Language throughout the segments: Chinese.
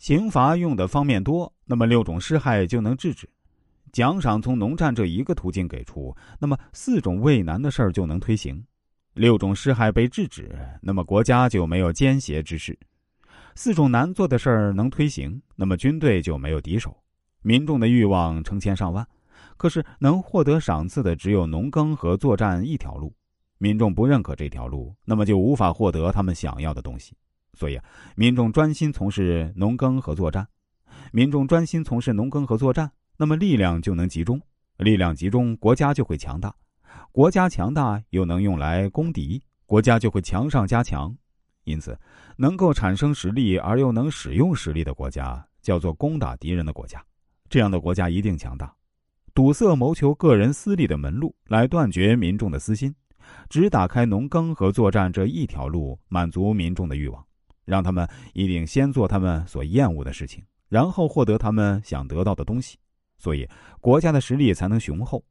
刑罚用的方面多，那么六种施害就能制止；奖赏从农战这一个途径给出，那么四种畏难的事儿就能推行。六种施害被制止，那么国家就没有奸邪之事；四种难做的事儿能推行，那么军队就没有敌手。民众的欲望成千上万，可是能获得赏赐的只有农耕和作战一条路。民众不认可这条路，那么就无法获得他们想要的东西。所以啊，民众专心从事农耕和作战。民众专心从事农耕和作战，那么力量就能集中，力量集中，国家就会强大。国家强大又能用来攻敌，国家就会强上加强。因此，能够产生实力而又能使用实力的国家，叫做攻打敌人的国家。这样的国家一定强大。堵塞谋求个人私利的门路，来断绝民众的私心，只打开农耕和作战这一条路，满足民众的欲望。让他们一定先做他们所厌恶的事情，然后获得他们想得到的东西，所以国家的实力才能雄厚。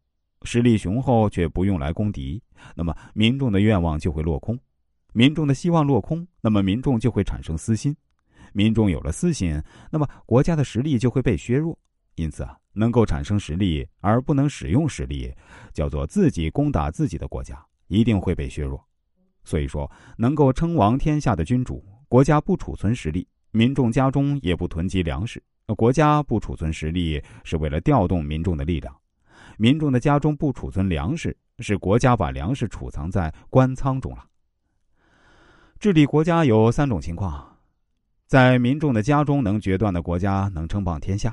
实力雄厚却不用来攻敌，那么民众的愿望就会落空。民众的希望落空，那么民众就会产生私心。民众有了私心，那么国家的实力就会被削弱。因此啊，能够产生实力而不能使用实力，叫做自己攻打自己的国家，一定会被削弱。所以说，能够称王天下的君主。国家不储存实力，民众家中也不囤积粮食。国家不储存实力，是为了调动民众的力量。民众的家中不储存粮食，是国家把粮食储藏在官仓中了。治理国家有三种情况：在民众的家中能决断的国家能称霸天下；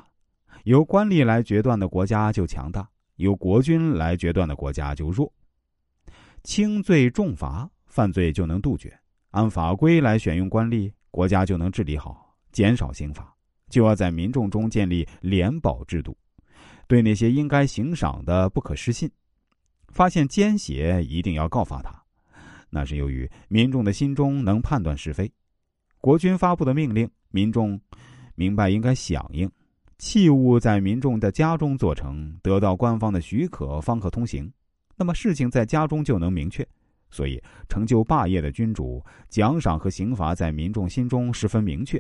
由官吏来决断的国家就强大；由国君来决断的国家就弱。轻罪重罚，犯罪就能杜绝。按法规来选用官吏，国家就能治理好，减少刑罚。就要在民众中建立廉保制度，对那些应该行赏的不可失信，发现奸邪一定要告发他。那是由于民众的心中能判断是非。国君发布的命令，民众明白应该响应。器物在民众的家中做成，得到官方的许可方可通行。那么事情在家中就能明确。所以，成就霸业的君主，奖赏和刑罚在民众心中十分明确；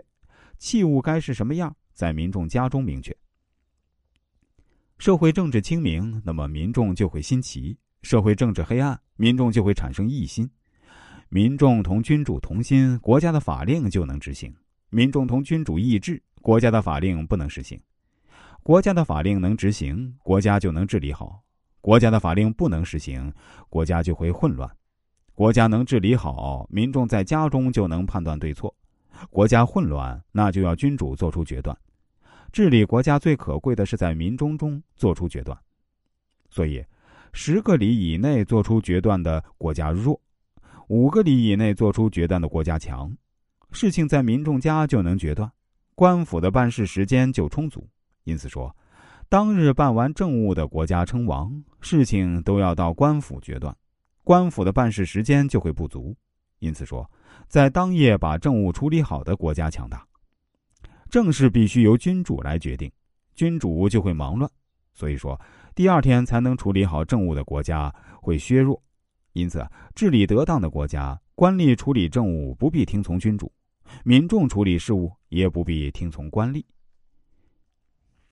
器物该是什么样，在民众家中明确。社会政治清明，那么民众就会新奇；社会政治黑暗，民众就会产生异心。民众同君主同心，国家的法令就能执行；民众同君主异志，国家的法令不能实行。国家的法令能执行，国家就能治理好；国家的法令不能实行，国家就会混乱。国家能治理好，民众在家中就能判断对错；国家混乱，那就要君主做出决断。治理国家最可贵的是在民众中做出决断。所以，十个里以内做出决断的国家弱，五个里以内做出决断的国家强。事情在民众家就能决断，官府的办事时间就充足。因此说，当日办完政务的国家称王，事情都要到官府决断。官府的办事时间就会不足，因此说，在当夜把政务处理好的国家强大。政事必须由君主来决定，君主就会忙乱，所以说第二天才能处理好政务的国家会削弱。因此，治理得当的国家，官吏处理政务不必听从君主，民众处理事务也不必听从官吏。